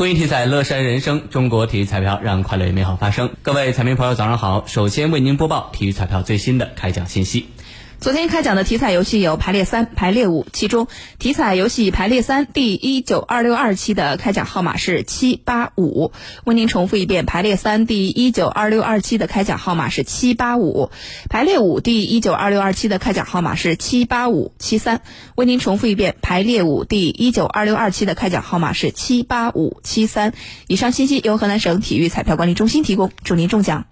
公益体彩，乐山人生。中国体育彩票让快乐与美好发生。各位彩民朋友，早上好！首先为您播报体育彩票最新的开奖信息。昨天开奖的体彩游戏有排列三、排列五，其中体彩游戏排列三第一九二六二期的开奖号码是七八五。为您重复一遍，排列三第一九二六二期的开奖号码是七八五，排列五第一九二六二期的开奖号码是七八五七三。为您重复一遍，排列五第一九二六二期的开奖号码是七八五七三。以上信息由河南省体育彩票管理中心提供，祝您中奖。